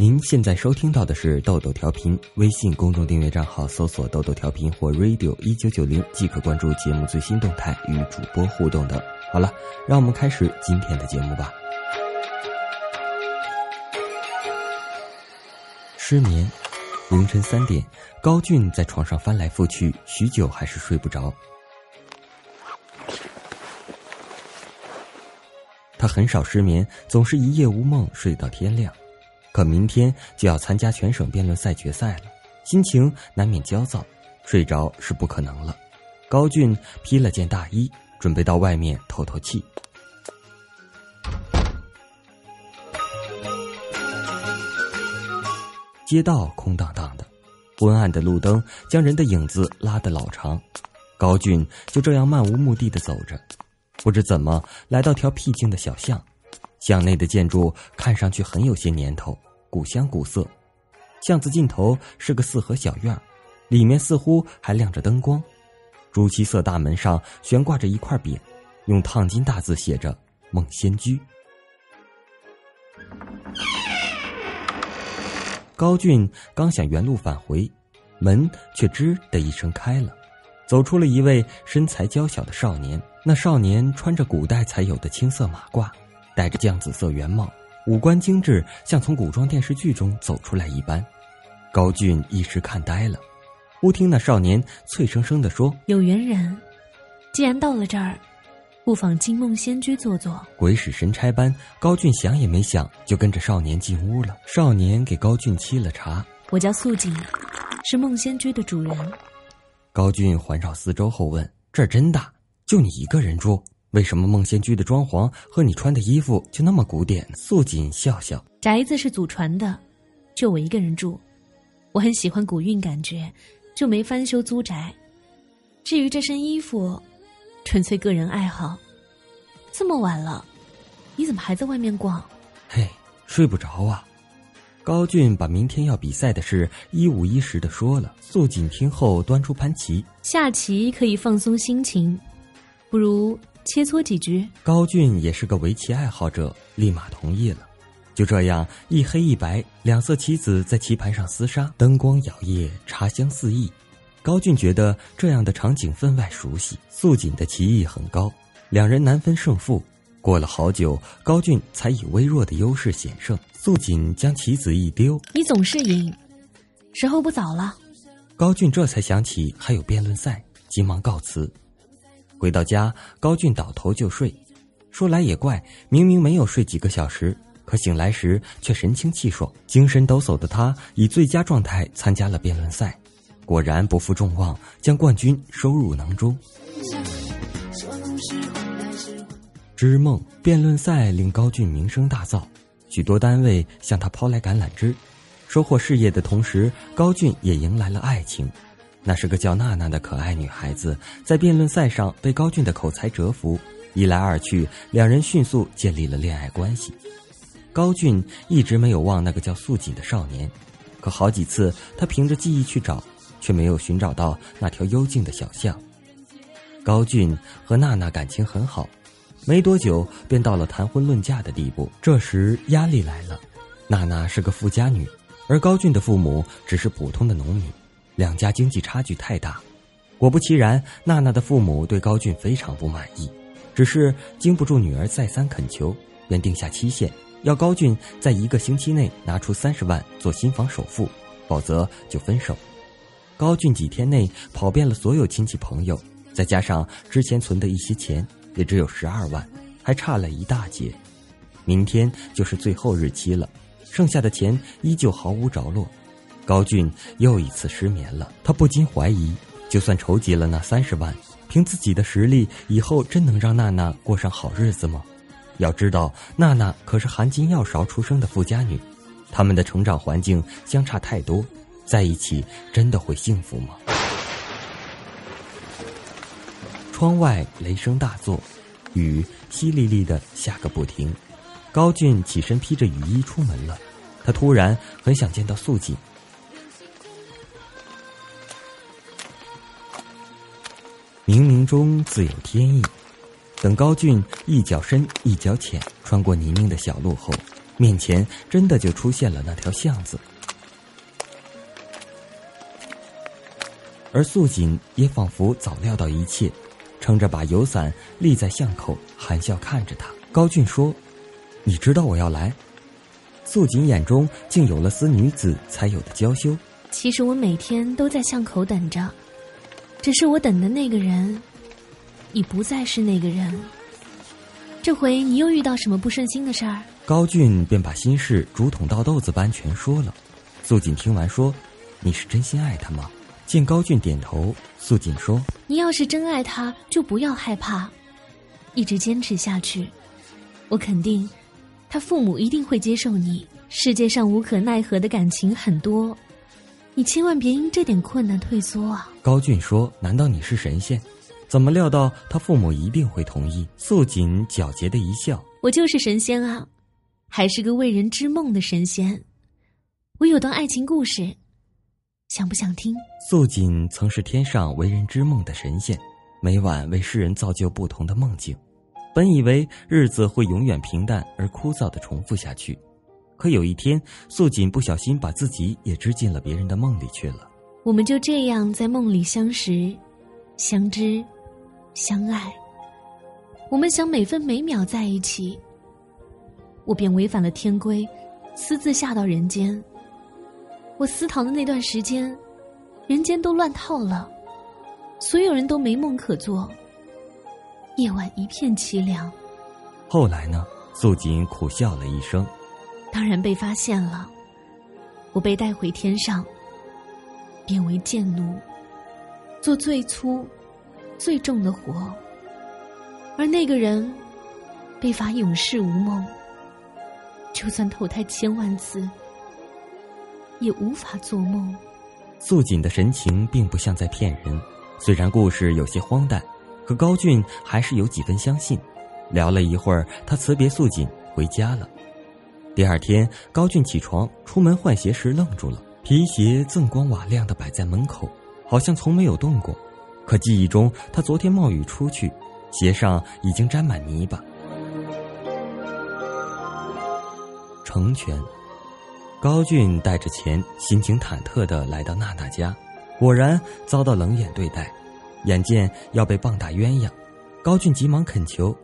您现在收听到的是豆豆调频，微信公众订阅账号搜索“豆豆调频”或 “radio 一九九零”即可关注节目最新动态与主播互动的。好了，让我们开始今天的节目吧。失眠，凌晨三点，高俊在床上翻来覆去，许久还是睡不着。他很少失眠，总是一夜无梦，睡到天亮。可明天就要参加全省辩论赛决赛了，心情难免焦躁，睡着是不可能了。高俊披了件大衣，准备到外面透透气。街道空荡荡的，昏暗的路灯将人的影子拉得老长。高俊就这样漫无目的的走着，不知怎么来到条僻静的小巷，巷内的建筑看上去很有些年头。古香古色，巷子尽头是个四合小院里面似乎还亮着灯光。朱漆色大门上悬挂着一块匾，用烫金大字写着“梦仙居”。高俊刚想原路返回，门却吱的一声开了，走出了一位身材娇小的少年。那少年穿着古代才有的青色马褂，戴着绛紫色圆帽。五官精致，像从古装电视剧中走出来一般。高俊一时看呆了，忽听那少年脆生生的说：“有缘人，既然到了这儿，不妨进梦仙居坐坐。”鬼使神差般，高俊想也没想，就跟着少年进屋了。少年给高俊沏了茶。我叫素锦，是梦仙居的主人。高俊环绕四周后问：“这儿真大？就你一个人住？”为什么梦仙居的装潢和你穿的衣服就那么古典？素锦笑笑，宅子是祖传的，就我一个人住，我很喜欢古韵感觉，就没翻修租宅。至于这身衣服，纯粹个人爱好。这么晚了，你怎么还在外面逛？嘿，睡不着啊。高俊把明天要比赛的事一五一十的说了。素锦听后端出盘棋，下棋可以放松心情，不如。切磋几局，高俊也是个围棋爱好者，立马同意了。就这样，一黑一白两色棋子在棋盘上厮杀，灯光摇曳，茶香四溢。高俊觉得这样的场景分外熟悉。素锦的棋艺很高，两人难分胜负。过了好久，高俊才以微弱的优势险胜。素锦将棋子一丢，你总是赢，时候不早了。高俊这才想起还有辩论赛，急忙告辞。回到家，高俊倒头就睡。说来也怪，明明没有睡几个小时，可醒来时却神清气爽、精神抖擞的他，以最佳状态参加了辩论赛，果然不负众望，将冠军收入囊中。织梦辩论赛令高俊名声大噪，许多单位向他抛来橄榄枝。收获事业的同时，高俊也迎来了爱情。那是个叫娜娜的可爱女孩子，在辩论赛上被高俊的口才折服，一来二去，两人迅速建立了恋爱关系。高俊一直没有忘那个叫素锦的少年，可好几次他凭着记忆去找，却没有寻找到那条幽静的小巷。高俊和娜娜感情很好，没多久便到了谈婚论嫁的地步。这时压力来了，娜娜是个富家女，而高俊的父母只是普通的农民。两家经济差距太大，果不其然，娜娜的父母对高俊非常不满意，只是经不住女儿再三恳求，便定下期限，要高俊在一个星期内拿出三十万做新房首付，否则就分手。高俊几天内跑遍了所有亲戚朋友，再加上之前存的一些钱，也只有十二万，还差了一大截。明天就是最后日期了，剩下的钱依旧毫无着落。高俊又一次失眠了，他不禁怀疑：就算筹集了那三十万，凭自己的实力，以后真能让娜娜过上好日子吗？要知道，娜娜可是含金药勺出生的富家女，他们的成长环境相差太多，在一起真的会幸福吗？窗外雷声大作，雨淅沥沥的下个不停。高俊起身披着雨衣出门了，他突然很想见到素锦。中自有天意。等高俊一脚深一脚浅穿过泥泞的小路后，面前真的就出现了那条巷子，而素锦也仿佛早料到一切，撑着把油伞立在巷口，含笑看着他。高俊说：“你知道我要来。”素锦眼中竟有了似女子才有的娇羞。其实我每天都在巷口等着，只是我等的那个人，已不再是那个人。这回你又遇到什么不顺心的事儿？高俊便把心事竹筒倒豆子般全说了。素锦听完说：“你是真心爱他吗？”见高俊点头，素锦说：“你要是真爱他，就不要害怕，一直坚持下去。我肯定。”他父母一定会接受你。世界上无可奈何的感情很多，你千万别因这点困难退缩啊！高俊说：“难道你是神仙？怎么料到他父母一定会同意？”素锦皎洁的一笑：“我就是神仙啊，还是个为人织梦的神仙。我有段爱情故事，想不想听？”素锦曾是天上为人织梦的神仙，每晚为世人造就不同的梦境。本以为日子会永远平淡而枯燥的重复下去，可有一天，素锦不小心把自己也织进了别人的梦里去了。我们就这样在梦里相识、相知、相爱。我们想每分每秒在一起，我便违反了天规，私自下到人间。我私逃的那段时间，人间都乱套了，所有人都没梦可做。夜晚一片凄凉。后来呢？素锦苦笑了一声。当然被发现了，我被带回天上，变为贱奴，做最粗、最重的活。而那个人被罚永世无梦，就算投胎千万次，也无法做梦。素锦的神情并不像在骗人，虽然故事有些荒诞。可高俊还是有几分相信，聊了一会儿，他辞别素锦回家了。第二天，高俊起床出门换鞋时愣住了，皮鞋锃光瓦亮的摆在门口，好像从没有动过。可记忆中，他昨天冒雨出去，鞋上已经沾满泥巴。成全，高俊带着钱，心情忐忑的来到娜娜家，果然遭到冷眼对待。眼见要被棒打鸳鸯，高俊急忙恳求：“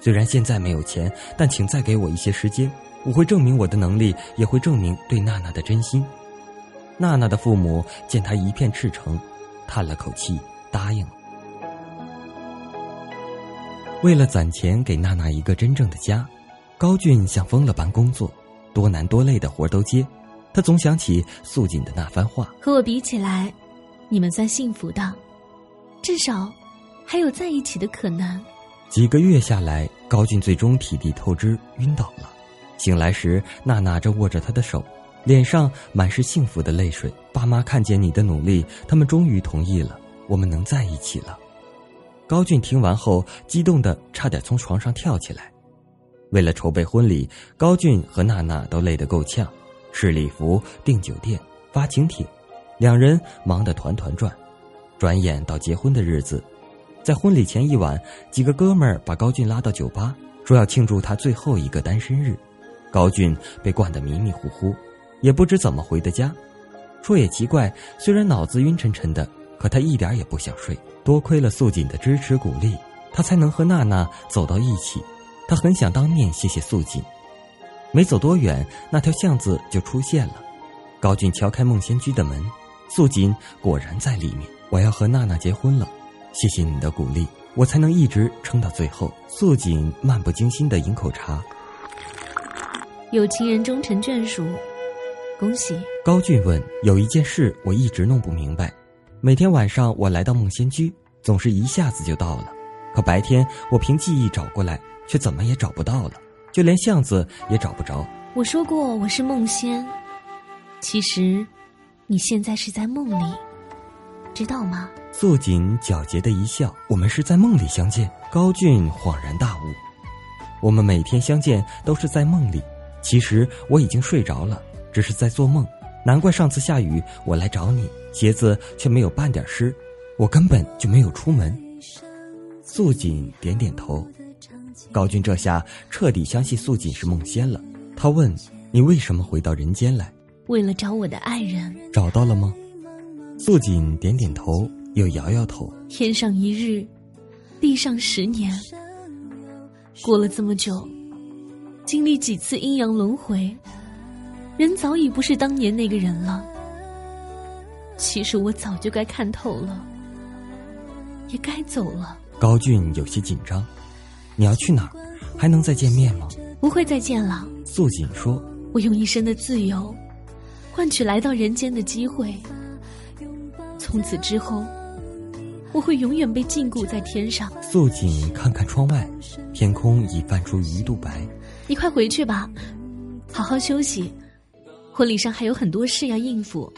虽然现在没有钱，但请再给我一些时间，我会证明我的能力，也会证明对娜娜的真心。”娜娜的父母见他一片赤诚，叹了口气，答应了。为了攒钱给娜娜一个真正的家，高俊像疯了般工作，多难多累的活都接。他总想起素锦的那番话：“和我比起来，你们算幸福的。”至少，还有在一起的可能。几个月下来，高俊最终体力透支，晕倒了。醒来时，娜娜正握着他的手，脸上满是幸福的泪水。爸妈看见你的努力，他们终于同意了，我们能在一起了。高俊听完后，激动的差点从床上跳起来。为了筹备婚礼，高俊和娜娜都累得够呛，试礼服、订酒店、发请帖，两人忙得团团转。转眼到结婚的日子，在婚礼前一晚，几个哥们儿把高俊拉到酒吧，说要庆祝他最后一个单身日。高俊被灌得迷迷糊糊，也不知怎么回的家。说也奇怪，虽然脑子晕沉沉的，可他一点也不想睡。多亏了素锦的支持鼓励，他才能和娜娜走到一起。他很想当面谢谢素锦。没走多远，那条巷子就出现了。高俊敲开孟仙居的门，素锦果然在里面。我要和娜娜结婚了，谢谢你的鼓励，我才能一直撑到最后。素锦漫不经心的饮口茶。有情人终成眷属，恭喜。高俊问：“有一件事我一直弄不明白，每天晚上我来到梦仙居，总是一下子就到了，可白天我凭记忆找过来，却怎么也找不到了，就连巷子也找不着。”我说过我是梦仙，其实，你现在是在梦里。知道吗？素锦皎洁的一笑。我们是在梦里相见。高俊恍然大悟，我们每天相见都是在梦里。其实我已经睡着了，只是在做梦。难怪上次下雨我来找你，鞋子却没有半点湿，我根本就没有出门。素锦点点头。高君这下彻底相信素锦是梦仙了。他问：“你为什么回到人间来？”为了找我的爱人。找到了吗？素锦点点头，又摇摇头。天上一日，地上十年。过了这么久，经历几次阴阳轮回，人早已不是当年那个人了。其实我早就该看透了，也该走了。高俊有些紧张，你要去哪儿？还能再见面吗？不会再见了。素锦说：“我用一生的自由，换取来到人间的机会。从此之后，我会永远被禁锢在天上。”素锦看看窗外，天空已泛出鱼肚白。你快回去吧，好好休息。婚礼上还有很多事要应付。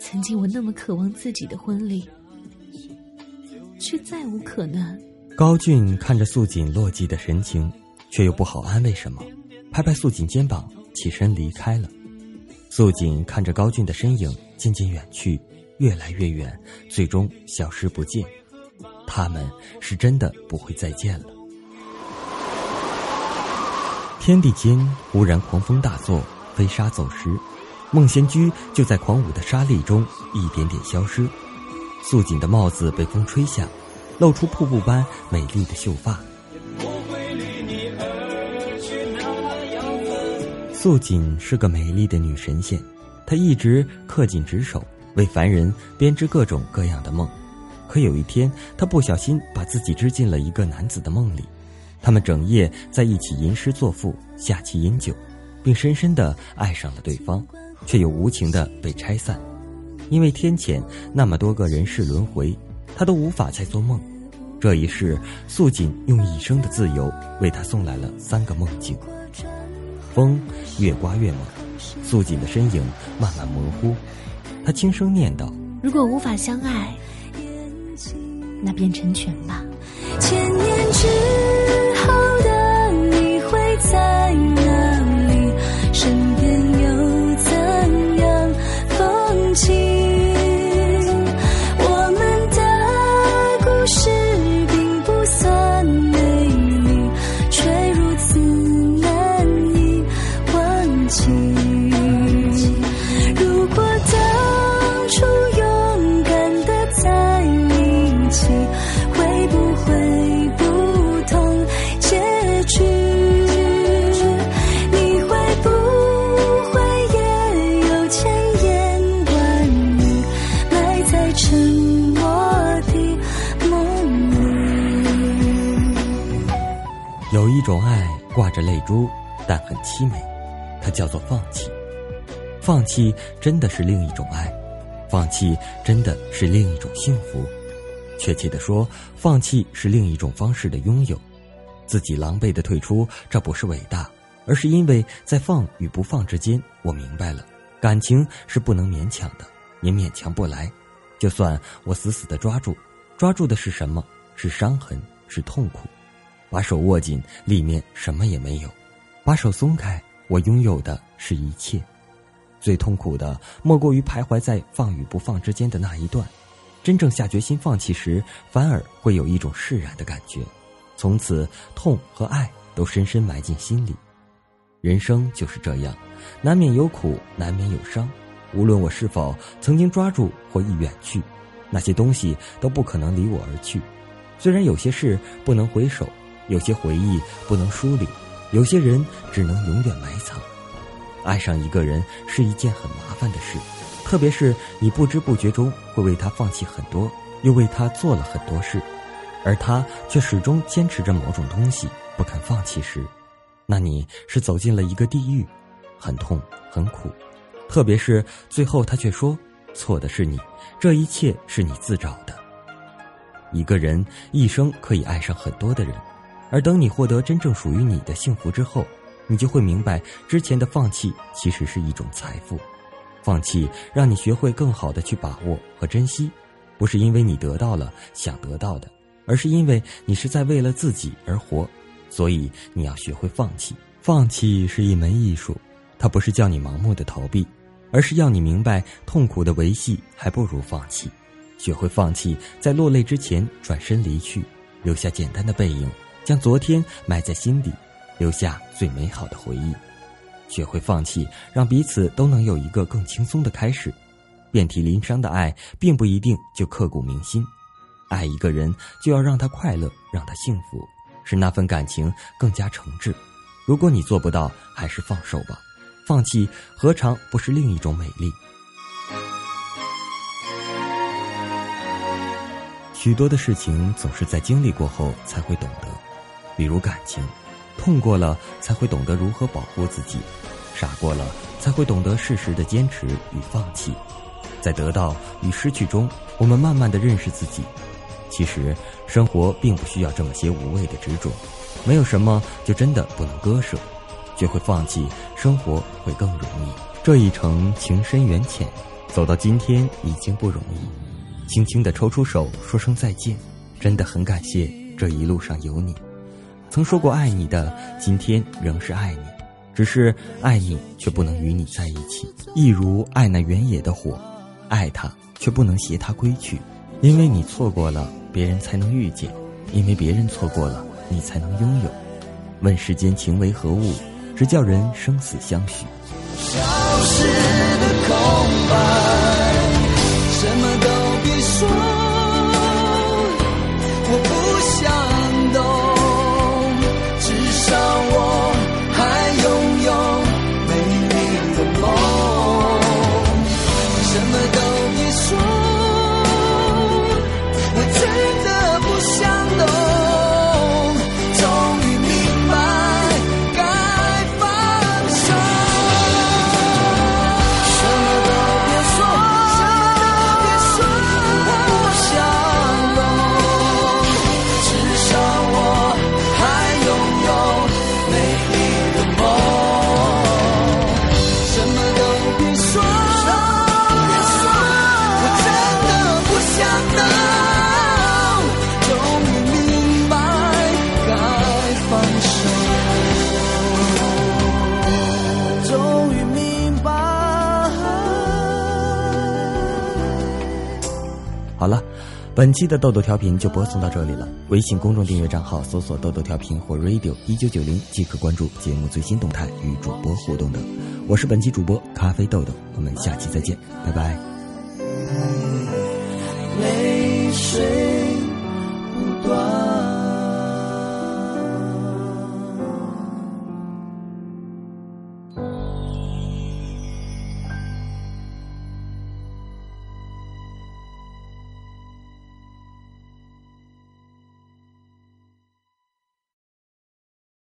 曾经我那么渴望自己的婚礼，却再无可能。高俊看着素锦落寂的神情，却又不好安慰什么，拍拍素锦肩膀，起身离开了。素锦看着高俊的身影渐渐远去，越来越远，最终消失不见。他们是真的不会再见了。天地间忽然狂风大作，飞沙走石，孟仙居就在狂舞的沙砾中一点点消失。素锦的帽子被风吹下。露出瀑布般美丽的秀发。素锦是个美丽的女神仙，她一直恪尽职守，为凡人编织各种各样的梦。可有一天，她不小心把自己织进了一个男子的梦里，他们整夜在一起吟诗作赋，下棋饮酒，并深深的爱上了对方，却又无情的被拆散，因为天谴那么多个人世轮回。他都无法再做梦，这一世，素锦用一生的自由为他送来了三个梦境。风越刮越猛，素锦的身影慢慢模糊。他轻声念道：“如果无法相爱，那便成全吧。”千年之有一种爱挂着泪珠，但很凄美，它叫做放弃。放弃真的是另一种爱，放弃真的是另一种幸福。确切的说，放弃是另一种方式的拥有。自己狼狈的退出，这不是伟大，而是因为在放与不放之间，我明白了，感情是不能勉强的，也勉强不来。就算我死死的抓住，抓住的是什么？是伤痕，是痛苦。把手握紧，里面什么也没有；把手松开，我拥有的是一切。最痛苦的莫过于徘徊在放与不放之间的那一段。真正下决心放弃时，反而会有一种释然的感觉。从此，痛和爱都深深埋进心里。人生就是这样，难免有苦，难免有伤。无论我是否曾经抓住或已远去，那些东西都不可能离我而去。虽然有些事不能回首。有些回忆不能梳理，有些人只能永远埋藏。爱上一个人是一件很麻烦的事，特别是你不知不觉中会为他放弃很多，又为他做了很多事，而他却始终坚持着某种东西不肯放弃时，那你是走进了一个地狱，很痛很苦。特别是最后他却说：“错的是你，这一切是你自找的。”一个人一生可以爱上很多的人。而等你获得真正属于你的幸福之后，你就会明白，之前的放弃其实是一种财富。放弃让你学会更好的去把握和珍惜，不是因为你得到了想得到的，而是因为你是在为了自己而活。所以你要学会放弃。放弃是一门艺术，它不是叫你盲目的逃避，而是要你明白，痛苦的维系还不如放弃。学会放弃，在落泪之前转身离去，留下简单的背影。将昨天埋在心底，留下最美好的回忆。学会放弃，让彼此都能有一个更轻松的开始。遍体鳞伤的爱，并不一定就刻骨铭心。爱一个人，就要让他快乐，让他幸福，使那份感情更加诚挚。如果你做不到，还是放手吧。放弃何尝不是另一种美丽？许多的事情总是在经历过后才会懂得，比如感情，痛过了才会懂得如何保护自己，傻过了才会懂得适时的坚持与放弃。在得到与失去中，我们慢慢的认识自己。其实，生活并不需要这么些无谓的执着，没有什么就真的不能割舍。学会放弃，生活会更容易。这一程情深缘浅，走到今天已经不容易。轻轻的抽出手，说声再见，真的很感谢这一路上有你。曾说过爱你的，今天仍是爱你，只是爱你却不能与你在一起。一如爱那原野的火。爱他，却不能携他归去，因为你错过了，别人才能遇见；因为别人错过了，你才能拥有。问世间情为何物，只叫人生死相许。消失本期的豆豆调频就播送到这里了。微信公众订阅账号搜索“豆豆调频”或 “radio 一九九零”即可关注节目最新动态与主播互动等。我是本期主播咖啡豆豆，我们下期再见，拜拜。泪水。